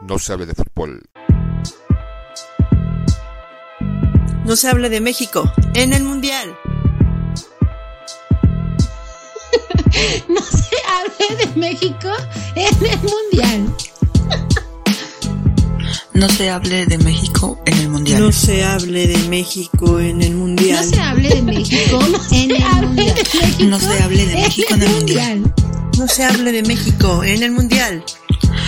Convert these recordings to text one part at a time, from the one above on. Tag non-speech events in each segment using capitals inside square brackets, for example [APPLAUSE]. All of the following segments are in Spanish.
no se hable de fútbol. [LAUGHS] No se hable de México en el Mundial. no se hable de México en el Mundial. No se hable de México en el Mundial. No se hable de México [LAUGHS] en el Mundial. No se hable de México en el Mundial. No se hable de México en el Mundial. No se hable de México en el Mundial.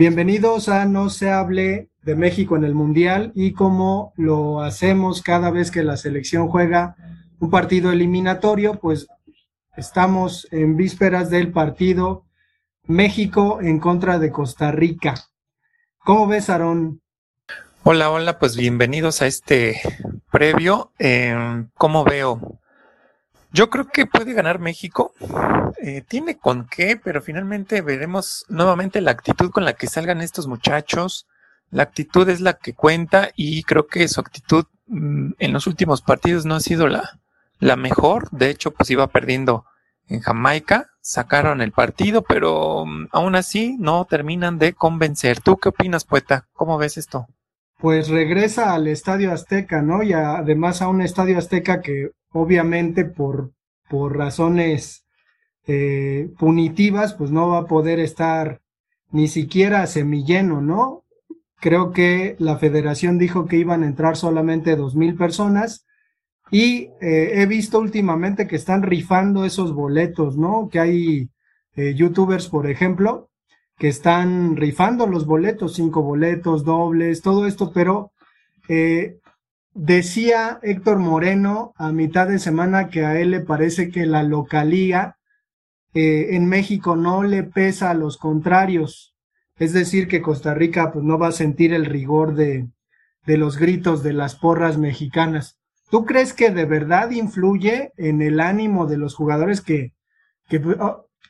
Bienvenidos a No se hable de México en el Mundial y como lo hacemos cada vez que la selección juega un partido eliminatorio, pues estamos en vísperas del partido México en contra de Costa Rica. ¿Cómo ves, Aarón? Hola, hola, pues bienvenidos a este previo. Eh, ¿Cómo veo? Yo creo que puede ganar México. Eh, tiene con qué, pero finalmente veremos nuevamente la actitud con la que salgan estos muchachos. La actitud es la que cuenta y creo que su actitud mm, en los últimos partidos no ha sido la, la mejor. De hecho, pues iba perdiendo en Jamaica. Sacaron el partido, pero mm, aún así no terminan de convencer. ¿Tú qué opinas, poeta? ¿Cómo ves esto? Pues regresa al Estadio Azteca, ¿no? Y además a un Estadio Azteca que obviamente por, por razones eh, punitivas, pues no va a poder estar ni siquiera semilleno, ¿no? Creo que la federación dijo que iban a entrar solamente dos mil personas y eh, he visto últimamente que están rifando esos boletos, ¿no? Que hay eh, youtubers, por ejemplo, que están rifando los boletos, cinco boletos, dobles, todo esto, pero Decía Héctor Moreno a mitad de semana que a él le parece que la localía en México no le pesa a los contrarios. Es decir, que Costa Rica pues, no va a sentir el rigor de, de los gritos de las porras mexicanas. ¿Tú crees que de verdad influye en el ánimo de los jugadores que, que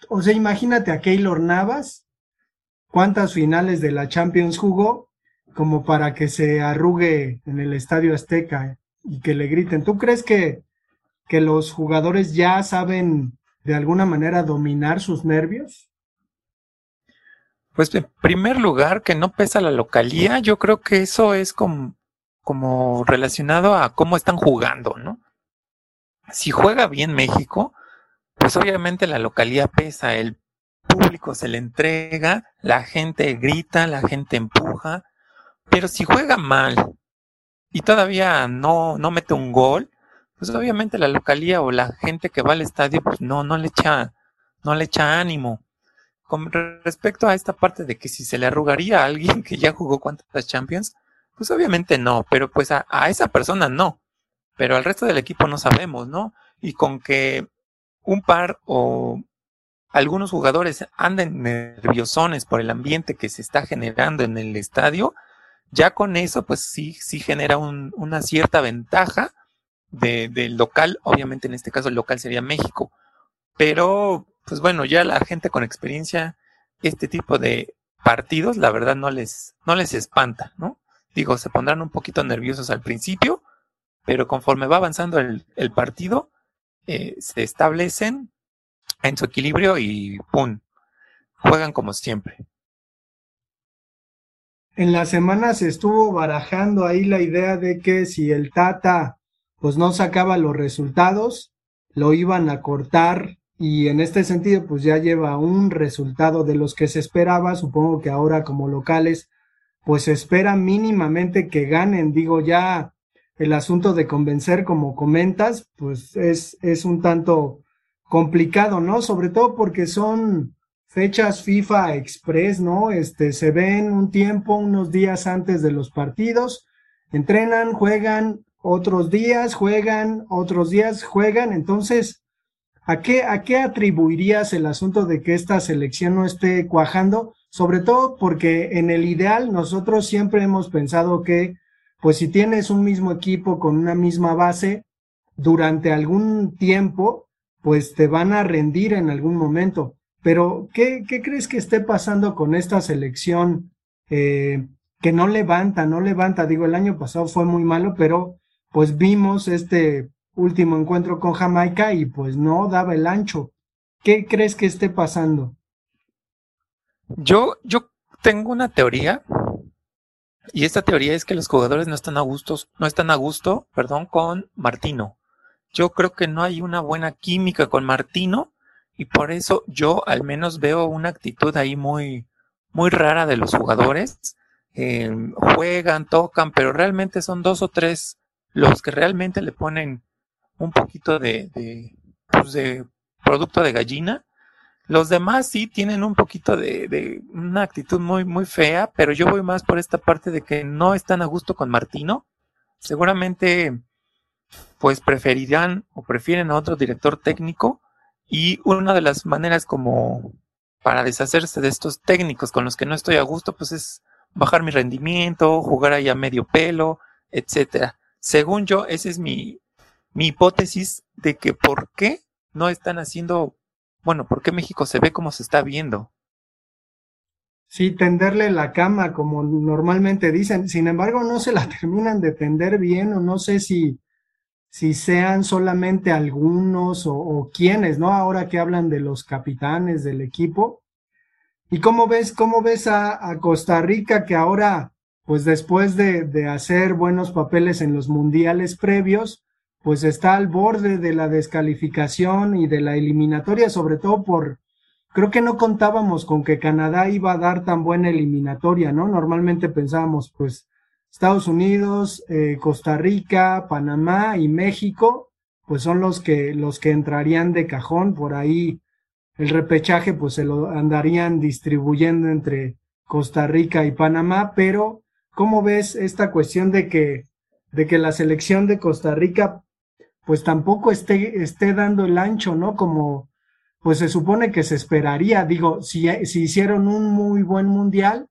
o sea, imagínate a Keylor Navas, cuántas finales de la Champions jugó como para que se arrugue en el Estadio Azteca y que le griten. ¿Tú crees que, que los jugadores ya saben de alguna manera dominar sus nervios? Pues en primer lugar, que no pesa la localía, yo creo que eso es como, relacionado a cómo están jugando, ¿no? Si juega bien México, pues obviamente la localía pesa, el público se le entrega, la gente grita, la gente empuja, pero si juega mal y todavía no, no mete un gol, pues obviamente la localía o la gente que va al estadio, pues no, no le echa, no le echa ánimo. Con respecto a esta parte de que si se le arrugaría a alguien [LAUGHS] que ya jugó cuántas Champions, pues obviamente no, pero pues a, a esa persona no. Pero al resto del equipo no sabemos, ¿no? Y con que un par o algunos jugadores anden nerviosones por el ambiente que se está generando en el estadio, ya con eso, pues sí, sí genera una cierta ventaja del local. Obviamente en este caso el local sería México. Pero, pues bueno, ya la gente con experiencia, este tipo de partidos, la verdad no les, no les espanta, ¿no? Digo, se pondrán un poquito nerviosos al principio, pero conforme va avanzando el, el partido, eh, se establecen en su equilibrio y ¡pum! Juegan como siempre en la semana se estuvo barajando ahí la idea de que si el Tata pues no sacaba los resultados, lo iban a cortar y en este sentido pues ya lleva un resultado de los que se esperaba, supongo que ahora como locales pues se espera mínimamente que ganen, digo ya el asunto de convencer como comentas pues es, es un tanto complicado, ¿no? Sobre todo porque son fechas FIFA Express, ¿no? Este, se ven un tiempo, unos días antes de los partidos, entrenan, juegan otros días, juegan otros días, juegan. Entonces, ¿a qué, a qué atribuirías el asunto de que esta selección no esté cuajando? sobre todo porque en el ideal nosotros siempre hemos pensado que, pues si tienes un mismo equipo con una misma base, durante algún tiempo, pues te van a rendir en algún momento. Pero, ¿qué, qué crees que esté pasando con esta selección eh, que no levanta, no levanta? Digo, el año pasado fue muy malo, pero pues vimos este último encuentro con Jamaica y pues no daba el ancho. ¿Qué crees que esté pasando? Yo, yo tengo una teoría y esta teoría es que los jugadores no están a gusto, no están a gusto, perdón, con Martino. Yo creo que no hay una buena química con Martino y por eso yo al menos veo una actitud ahí muy, muy rara de los jugadores. Eh, juegan, tocan, pero realmente son dos o tres los que realmente le ponen un poquito de, pues de producto de gallina los demás sí tienen un poquito de, una actitud muy, muy fea, pero yo voy más por esta parte de que no están a gusto con Martino. Seguramente, pues preferirán o prefieren a otro director técnico. Y una de las maneras como para deshacerse de estos técnicos con los que no estoy a gusto, pues es bajar mi rendimiento, jugar ahí a medio pelo, etcétera. Según yo, esa es mi, mi hipótesis de que por qué no están haciendo bueno, ¿por qué México se ve como se está viendo? Sí, tenderle la cama, como normalmente dicen. Sin embargo, no se la [LAUGHS] terminan de tender bien, o no sé si, si sean solamente algunos o, o quiénes, ¿no? Ahora que hablan de los capitanes del equipo. ¿Y cómo ves, cómo ves a, a Costa Rica que ahora, pues después de, de hacer buenos papeles en los mundiales previos, pues está al borde de la descalificación y de la eliminatoria, sobre todo por, creo que no contábamos con que Canadá iba a dar tan buena eliminatoria, ¿no? Normalmente pensábamos, pues, Estados Unidos, eh, Costa Rica, Panamá y México, pues son los que, los que entrarían de cajón, por ahí el repechaje, pues se lo andarían distribuyendo entre Costa Rica y Panamá, pero ¿cómo ves esta cuestión de que, de que la selección de Costa Rica pues tampoco esté, esté dando el ancho, ¿no? Como pues se supone que se esperaría. Digo, si, si hicieron un muy buen mundial,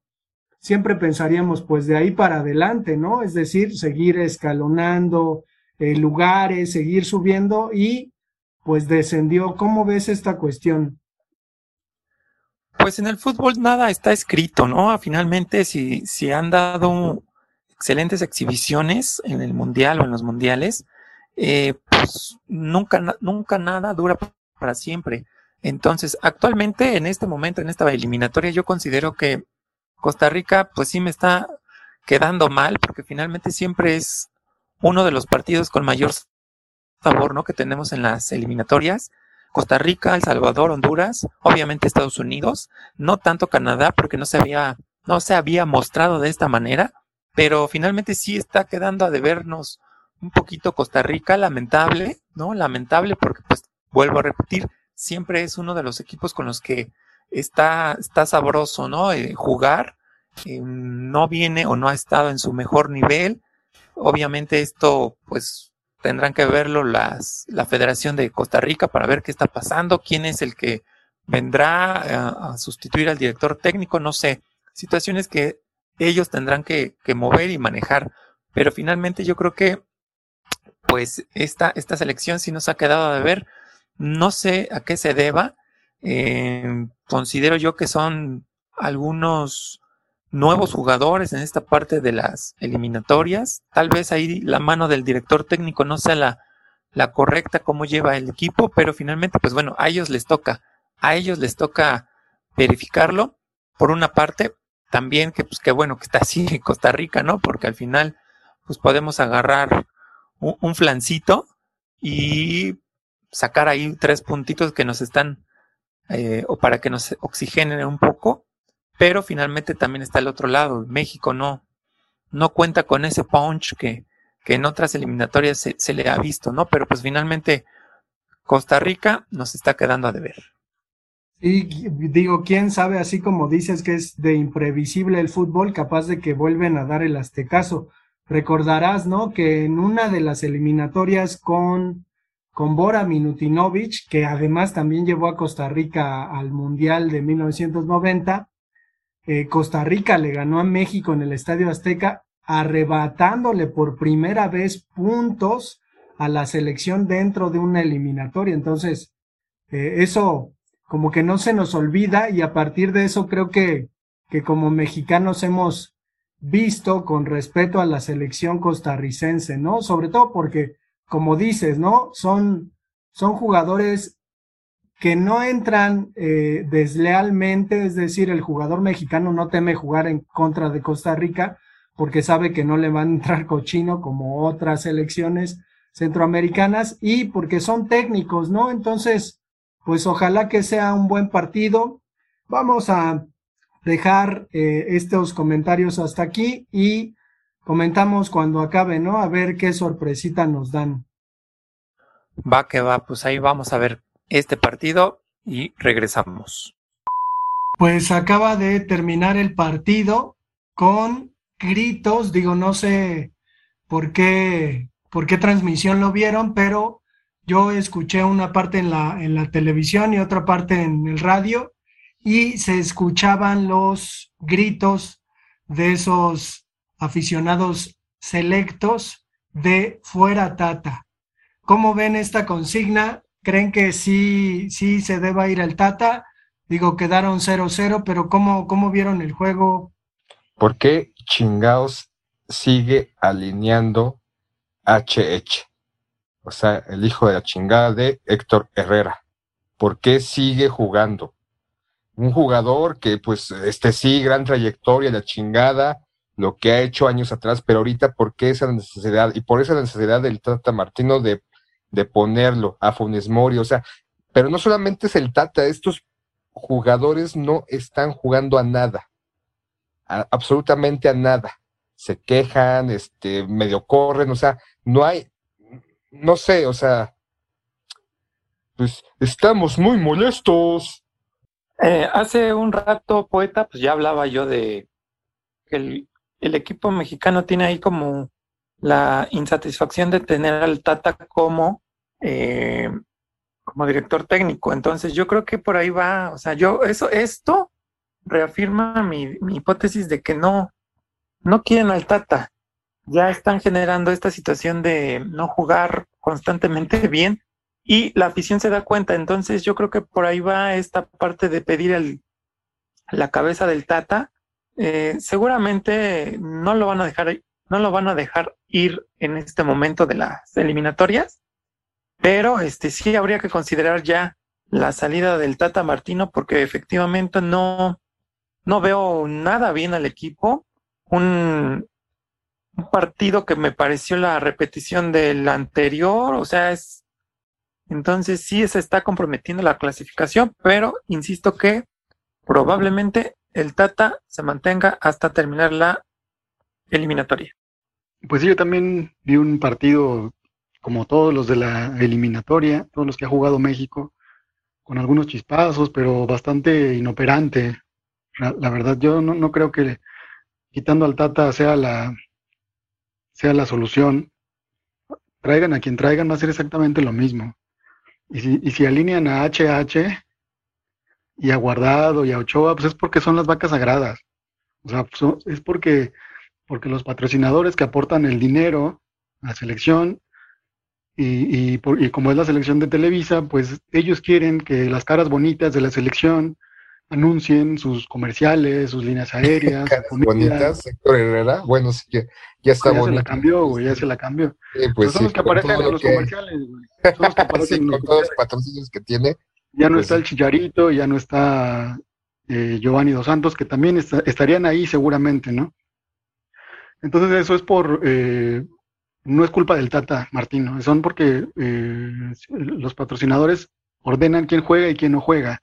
siempre pensaríamos pues de ahí para adelante, ¿no? Es decir, seguir escalonando eh, lugares, seguir subiendo y pues descendió. ¿Cómo ves esta cuestión? Pues en el fútbol nada está escrito, ¿no? Finalmente, si, si han dado excelentes exhibiciones en el mundial o en los mundiales, eh, pues nunca, nunca nada dura para siempre. Entonces, actualmente, en este momento, en esta eliminatoria, yo considero que Costa Rica, pues sí me está quedando mal, porque finalmente siempre es uno de los partidos con mayor sabor, ¿no? Que tenemos en las eliminatorias. Costa Rica, El Salvador, Honduras, obviamente Estados Unidos, no tanto Canadá, porque no se había, no se había mostrado de esta manera, pero finalmente sí está quedando a debernos un poquito Costa Rica, lamentable, ¿no? Lamentable porque, pues, vuelvo a repetir, siempre es uno de los equipos con los que está, está sabroso, ¿no? Eh, jugar, eh, no viene o no ha estado en su mejor nivel. Obviamente esto, pues, tendrán que verlo las, la Federación de Costa Rica para ver qué está pasando, quién es el que vendrá a, a sustituir al director técnico, no sé, situaciones que ellos tendrán que, que mover y manejar. Pero finalmente yo creo que pues esta, esta selección sí nos ha quedado de ver. No sé a qué se deba. Eh, considero yo que son algunos nuevos jugadores en esta parte de las eliminatorias. Tal vez ahí la mano del director técnico no sea la, la correcta como lleva el equipo, pero finalmente, pues bueno, a ellos les toca, a ellos les toca verificarlo. Por una parte, también que pues qué bueno que está así en Costa Rica, ¿no? Porque al final, pues podemos agarrar un, flancito y sacar ahí tres puntitos que nos están, eh, o para que nos oxigenen un poco, pero finalmente también está el otro lado. México no, no cuenta con ese punch que, que en otras eliminatorias se, le ha visto, ¿no? Pero pues finalmente Costa Rica nos está quedando a deber. Y digo, quién sabe, así como dices que es de imprevisible el fútbol, capaz de que vuelven a dar el aztecaso. Recordarás, ¿no? Que en una de las eliminatorias con, con Bora Minutinovic, que además también llevó a Costa Rica al Mundial de 1990, eh, Costa Rica le ganó a México en el Estadio Azteca, arrebatándole por primera vez puntos a la selección dentro de una eliminatoria. Entonces, eh, eso como que no se nos olvida y a partir de eso creo que, que como mexicanos hemos visto con respeto a la selección costarricense, ¿no? Sobre todo porque, como dices, ¿no? Son, son jugadores que no entran eh, deslealmente, es decir, el jugador mexicano no teme jugar en contra de Costa Rica porque sabe que no le van a entrar cochino como otras selecciones centroamericanas y porque son técnicos, ¿no? Entonces, pues ojalá que sea un buen partido. Vamos a dejar eh, estos comentarios hasta aquí y comentamos cuando acabe, ¿no? A ver qué sorpresita nos dan. Va que va, pues ahí vamos a ver este partido y regresamos. Pues acaba de terminar el partido con gritos, digo, no sé por qué, por qué transmisión lo vieron, pero yo escuché una parte en la, en la televisión y otra parte en el radio y se escuchaban los gritos de esos aficionados selectos de fuera Tata. ¿Cómo ven esta consigna? ¿Creen que sí, sí se deba ir al Tata? Digo, quedaron 0-0, pero ¿cómo, ¿cómo vieron el juego? ¿Por qué chingaos sigue alineando HH? O sea, el hijo de la chingada de Héctor Herrera. ¿Por qué sigue jugando? un jugador que pues este sí, gran trayectoria, la chingada, lo que ha hecho años atrás, pero ahorita por qué esa necesidad y por esa necesidad del Tata Martino de, de ponerlo a Funes Mori, o sea, pero no solamente es el Tata, estos jugadores no están jugando a nada, absolutamente a nada. Se quejan, este, medio corren, o sea, no hay, no sé, o sea, pues estamos muy molestos. Eh, hace un rato, poeta, pues ya hablaba yo de que el, el, equipo mexicano tiene ahí como la insatisfacción de tener al Tata como, eh, como director técnico. Entonces yo creo que por ahí va, o sea, yo, eso, esto reafirma mi, mi hipótesis de que no, no quieren al Tata. Ya están generando esta situación de no jugar constantemente bien y la afición se da cuenta. Entonces yo creo que por ahí va esta parte de pedir el, la cabeza del Tata. Eh, seguramente no lo van a dejar, no lo van a dejar ir en este momento de las eliminatorias, pero este sí habría que considerar ya la salida del Tata Martino porque efectivamente no, no veo nada bien al equipo. Un, un partido que me pareció la repetición del anterior, o sea, es entonces sí se está comprometiendo la clasificación, pero insisto que probablemente el Tata se mantenga hasta terminar la eliminatoria. Pues sí, yo también vi un partido como todos los de la eliminatoria, todos los que ha jugado México, con algunos chispazos, pero bastante inoperante. La, verdad, yo no, no, creo que quitando al Tata sea la, sea la solución. Traigan a quien traigan, va a ser exactamente lo mismo. Y si, y si alinean a HH y a Guardado y a Ochoa, pues es porque son las vacas sagradas. O sea, es porque, porque los patrocinadores que aportan el dinero a la selección y, y, por, y como es la selección de Televisa, pues ellos quieren que las caras bonitas de la selección anuncien sus comerciales, sus líneas [LAUGHS] aéreas. bonitas, Héctor Herrera. Bueno, sí que ya está ya bonito. se la cambió, güey, ya se la cambió. Sí, pues son sí, los que aparecen en los que- comerciales, güey. Son los que [LAUGHS] aparecen Sí, en los con todos los patrocinios que tiene. Ya no Pues está el Chillarito, ya no está eh, Giovanni Dos Santos, que también está- estarían ahí seguramente, ¿no? Entonces eso es por, eh, no es culpa del Tata Martino, son porque eh, los patrocinadores ordenan quién juega y quién no juega.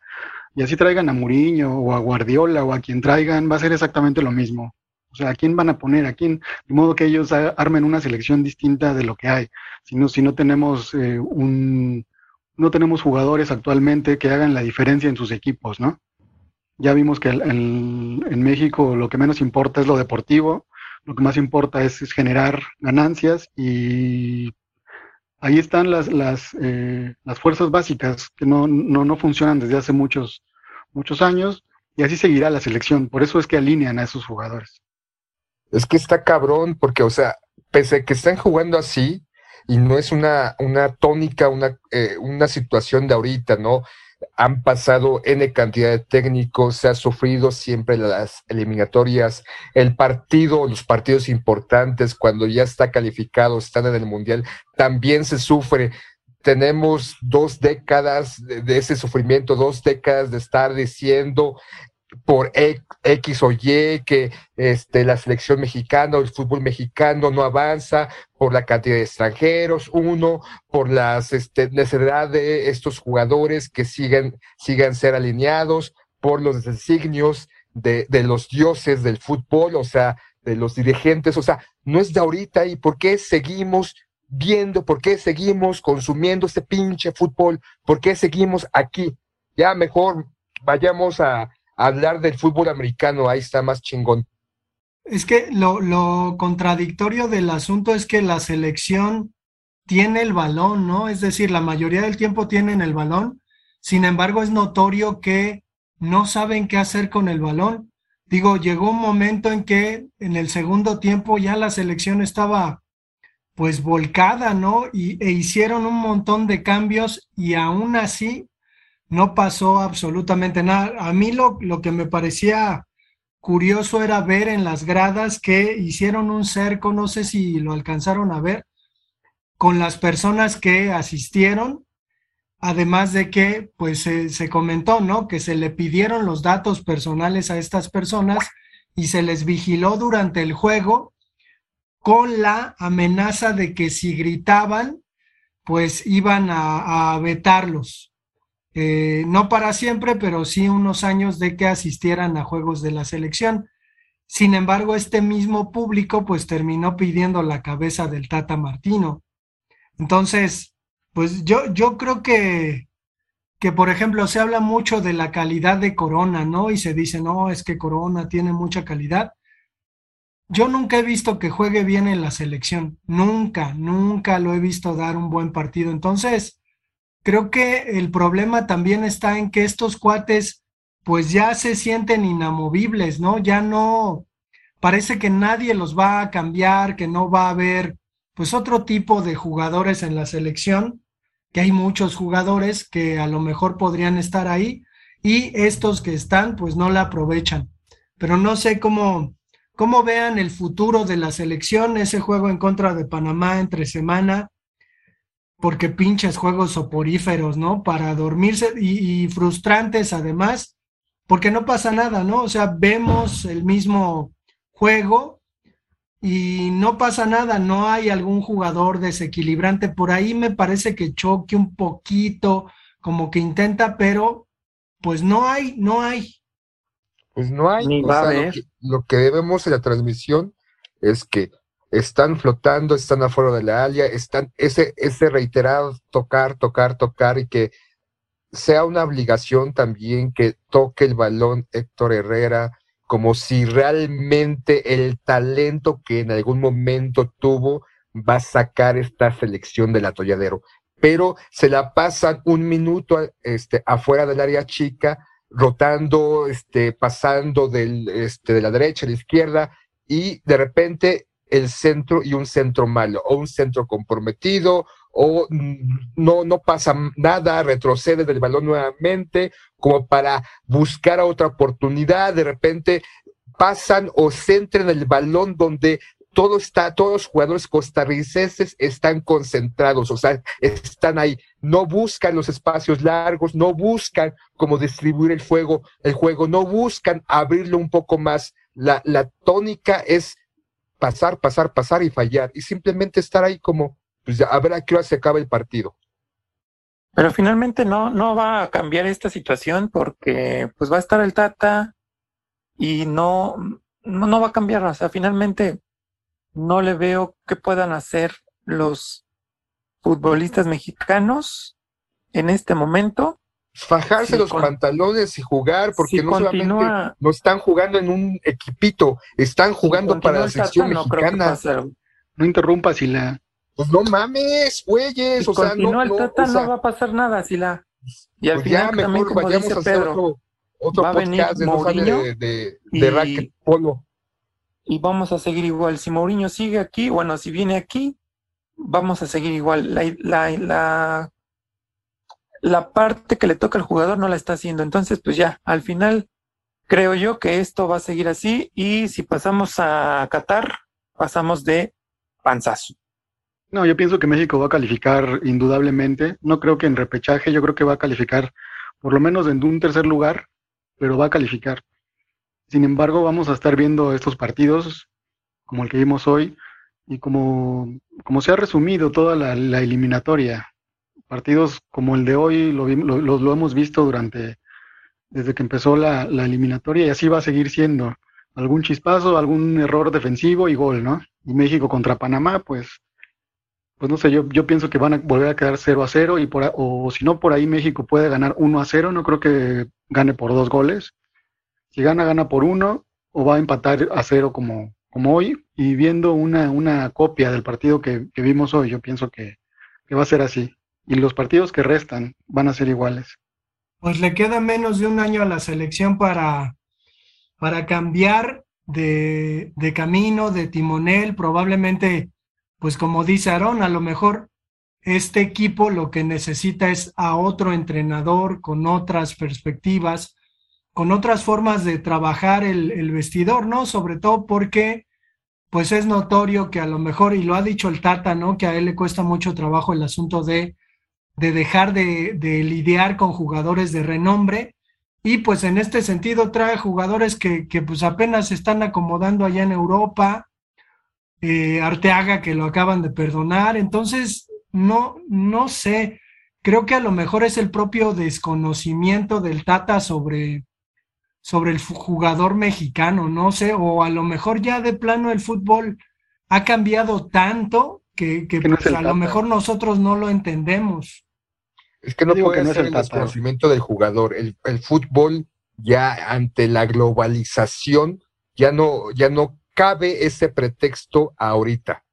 Y así traigan a Mourinho o a Guardiola o a quien traigan, va a ser exactamente lo mismo. O sea, ¿a quién van a poner? ¿A quién? De modo que ellos armen una selección distinta de lo que hay. Si no, si no tenemos eh, un, no tenemos jugadores actualmente que hagan la diferencia en sus equipos, ¿no? Ya vimos que el- en México lo que menos importa es lo deportivo, lo que más importa es, generar ganancias y ahí están las, las, eh, las fuerzas básicas que no, no, no funcionan desde hace muchos, muchos años Y así seguirá la selección. Por eso es que alinean a esos jugadores. Es que está cabrón, porque, o sea, pese a que están jugando así, y no es una, una tónica, una, eh, una situación de ahorita, ¿no? Han pasado N cantidad de técnicos, se ha sufrido siempre las eliminatorias, el partido, los partidos importantes, cuando ya está calificado, están en el Mundial, también se sufre. Tenemos dos décadas de, de ese sufrimiento, dos décadas de estar diciendo por X o Y que este, la selección mexicana o el fútbol mexicano no avanza por la cantidad de extranjeros, uno, por las este, necesidad de estos jugadores que sigan, sigan ser alineados, por los designios de, de los dioses del fútbol, o sea, de los dirigentes, o sea, no es de ahorita y por qué seguimos viendo, por qué seguimos consumiendo este pinche fútbol, por qué seguimos aquí. Ya mejor vayamos a, hablar del fútbol americano, ahí está más chingón. Es que lo, lo, contradictorio del asunto es que la selección tiene el balón, ¿no? Es decir, la mayoría del tiempo tienen el balón, sin embargo es notorio que no saben qué hacer con el balón. Digo, llegó un momento en que en el segundo tiempo ya la selección estaba pues volcada, ¿no? Y, e hicieron un montón de cambios y aún así no pasó absolutamente nada. A mí lo, lo que me parecía curioso era ver en las gradas que hicieron un cerco, no sé si lo alcanzaron a ver, con las personas que asistieron, además de que, pues se, comentó, ¿no? Que se le pidieron los datos personales a estas personas y se les vigiló durante el juego con la amenaza de que si gritaban, pues iban a vetarlos. Eh, no para siempre, pero sí unos años de que asistieran a juegos de la selección. Sin embargo, este mismo público pues terminó pidiendo la cabeza del Tata Martino. Entonces, pues yo, yo creo que, que, por ejemplo, se habla mucho de la calidad de Corona, ¿no? Y se dice, no, es que Corona tiene mucha calidad. Yo nunca he visto que juegue bien en la selección, nunca, nunca lo he visto dar un buen partido. Entonces, creo que el problema también está en que estos cuates pues ya se sienten inamovibles, ¿no? Ya no, parece que nadie los va a cambiar, que no va a haber pues otro tipo de jugadores en la selección, que hay muchos jugadores que a lo mejor podrían estar ahí y estos que están pues no la aprovechan. Pero no sé cómo, cómo vean el futuro de la selección, ese juego en contra de Panamá entre semana, porque pinches juegos soporíferos, ¿no? Para dormirse y, y, frustrantes además, porque no pasa nada, ¿no? O sea, vemos el mismo juego y no pasa nada, no hay algún jugador desequilibrante. Por ahí me parece que choque un poquito, como que intenta, pero pues no hay, no hay. Pues no hay. Ni o va a lo, que, lo que vemos en la transmisión es que están flotando, están afuera de la área, están ese, ese reiterado tocar, tocar, tocar y que sea una obligación también que toque el balón Héctor Herrera, como si realmente el talento que en algún momento tuvo va a sacar esta selección del atolladero. Pero se la pasan un minuto este, afuera del área chica, rotando, este, pasando del, este, de la derecha a la izquierda, y de repente el centro y un centro malo, o un centro comprometido, o no, no pasa nada, retrocede del balón nuevamente, como para buscar otra oportunidad, de repente pasan o centran el balón donde todo está, todos los jugadores costarricenses están concentrados, o sea, están ahí, no buscan los espacios largos, no buscan cómo distribuir el juego, el juego, no buscan abrirlo un poco más. La, la tónica es pasar, pasar, pasar y fallar, y simplemente estar ahí como, pues a ver a qué hora se acaba el partido. Pero finalmente no, no va a cambiar esta situación porque pues va a estar el Tata y no, no, no va a cambiar. O sea, finalmente no le veo qué puedan hacer los futbolistas mexicanos en este momento. Fajarse Sí, los con- pantalones y jugar, porque si no solamente no están jugando en un equipito, están jugando si para la no que mexicana. algo. No interrumpas y la... Pues no mames, güeyes, Si o sea, no, continúa el no, Tata, o sea, no va a pasar nada, si la. Y al pues ya final también, mejor como vayamos dice a hacer Pedro, otro, Otro va a venir podcast de, no sale Mourinho de, de, y- de racket polo. y vamos a seguir igual. Si Mourinho sigue aquí, bueno, si viene aquí, vamos a seguir igual. La, la, la, la parte que le toca al jugador no la está haciendo. Entonces, pues ya, al final, creo yo que esto va a seguir así. Y si pasamos a Qatar, pasamos de panzazo. No, yo pienso que México va a calificar indudablemente. No creo que en repechaje, yo creo que va a calificar por lo menos en un tercer lugar, pero va a calificar. Sin embargo, vamos a estar viendo estos partidos como el que vimos hoy y como, como se ha resumido toda la, la eliminatoria. Partidos como el de hoy lo, lo, lo- hemos visto durante, desde que empezó la, eliminatoria y así va a seguir siendo. Algún chispazo, algún error defensivo y gol, ¿no? Y México contra Panamá, pues pues no sé, yo, yo pienso que van a volver a quedar 0 a 0 y por, o si no, por ahí México puede ganar 1 a 0, no creo que gane por dos goles. Si gana, gana por uno o va a empatar a cero como, como hoy y viendo una, una copia del partido que, que vimos hoy, yo pienso que, que va a ser así. Y los partidos que restan van a ser iguales. Pues le queda menos de un año a la selección para, para cambiar de, de camino, de timonel. Probablemente, pues como dice Aarón, a lo mejor este equipo lo que necesita es a otro entrenador con otras perspectivas, con otras formas de trabajar el, el vestidor, ¿no? Sobre todo porque pues es notorio que a lo mejor, y lo ha dicho el Tata, ¿no? Que a él le cuesta mucho trabajo el asunto de de dejar de, de lidiar con jugadores de renombre. Y pues en este sentido trae jugadores que, que pues apenas se están acomodando allá en Europa, eh, Arteaga que lo acaban de perdonar, entonces no, no sé, creo que a lo mejor es el propio desconocimiento del Tata sobre, sobre el jugador mexicano, no sé, o a lo mejor ya de plano el fútbol ha cambiado tanto que, que, Que no es pues, a lo mejor nosotros no lo entendemos. Es que no puede no ser el el desconocimiento del jugador. El, el fútbol ya ante la globalización ya no, ya no cabe ese pretexto ahorita.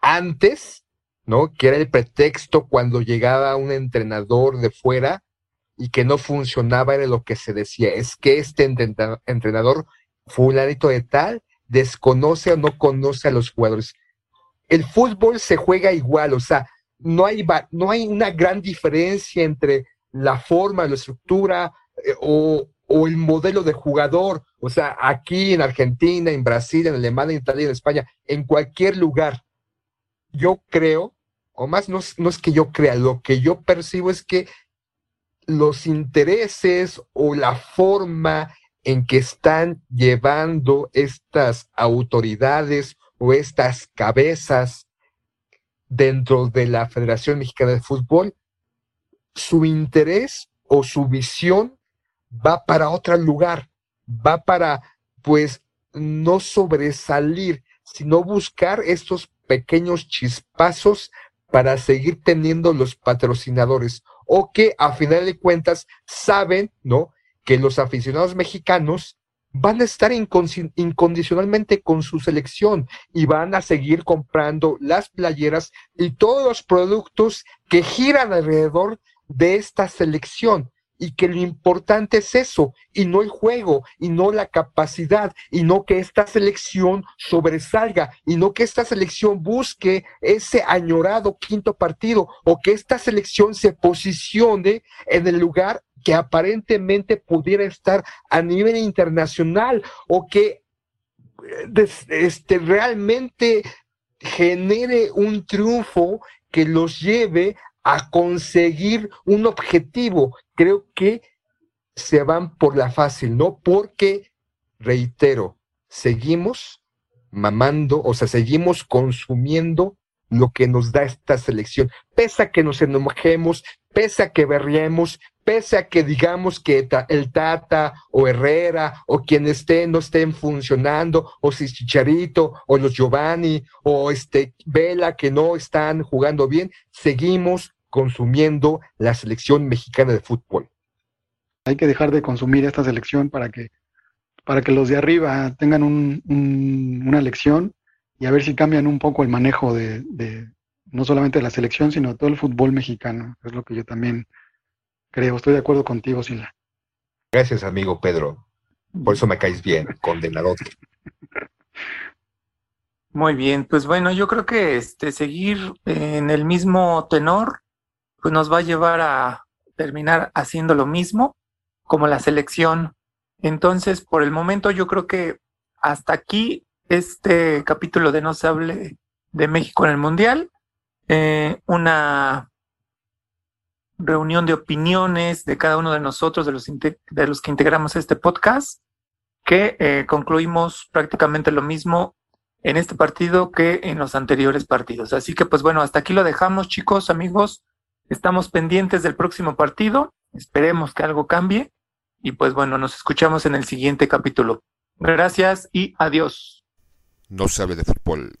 Antes, ¿no? Que era el pretexto cuando llegaba un entrenador de fuera y que no funcionaba, era lo que se decía. Es que este entrena- entrenador, fulanito de tal, desconoce o no conoce a los jugadores. El fútbol se juega igual, o sea, no hay, no hay una gran diferencia entre la forma, la estructura eh, o, o el modelo de jugador. O sea, aquí en Argentina, en Brasil, en Alemania, en Italia, en España, en cualquier lugar. Yo creo, o más no, no es que yo crea, lo que yo percibo es que los intereses o la forma en que están llevando estas autoridades o estas cabezas dentro de la Federación Mexicana de Fútbol, su interés o su visión va para otro lugar, va para, pues, no sobresalir, sino buscar estos pequeños chispazos para seguir teniendo los patrocinadores o que a final de cuentas saben, ¿no? Que los aficionados mexicanos van a estar incondicionalmente con su selección y van a seguir comprando las playeras y todos los productos que giran alrededor de esta selección y que lo importante es eso y no el juego y no la capacidad y no que esta selección sobresalga y no que esta selección busque ese añorado quinto partido o que esta selección se posicione en el lugar que aparentemente pudiera estar a nivel internacional o que este, realmente genere un triunfo que los lleve a conseguir un objetivo. Creo que se van por la fácil, ¿no? Porque, reitero, seguimos mamando, o sea, seguimos consumiendo lo que nos da esta selección. Pese a que nos enojemos, pese a que berriemos, pese a que digamos que el Tata o Herrera o quien esté no estén funcionando, o si Chicharito o los Giovanni o este Vela que no están jugando bien, seguimos consumiendo la selección mexicana de fútbol. Hay que dejar de consumir esta selección para que, para que los de arriba tengan un- un- una lección y a ver si cambian un poco el manejo de, de no solamente de la selección, sino de todo el fútbol mexicano. Es lo que yo también creo. Estoy de acuerdo contigo, Sila. Gracias, amigo Pedro. Por eso me caes bien, [LAUGHS] condenadote. Muy bien, pues bueno, yo creo que este seguir en el mismo tenor, pues nos va a llevar a terminar haciendo lo mismo como la selección. Entonces, por el momento, yo creo que hasta aquí este capítulo de No se hable de México en el Mundial. Eh, una reunión de opiniones de cada uno de nosotros, de los, que integramos este podcast, que eh, concluimos prácticamente lo mismo en este partido que en los anteriores partidos. Así que pues bueno, hasta aquí lo dejamos chicos, amigos. Estamos pendientes del próximo partido. Esperemos que algo cambie. Y pues bueno, nos escuchamos en el siguiente capítulo. Gracias y adiós. No sabe de fútbol.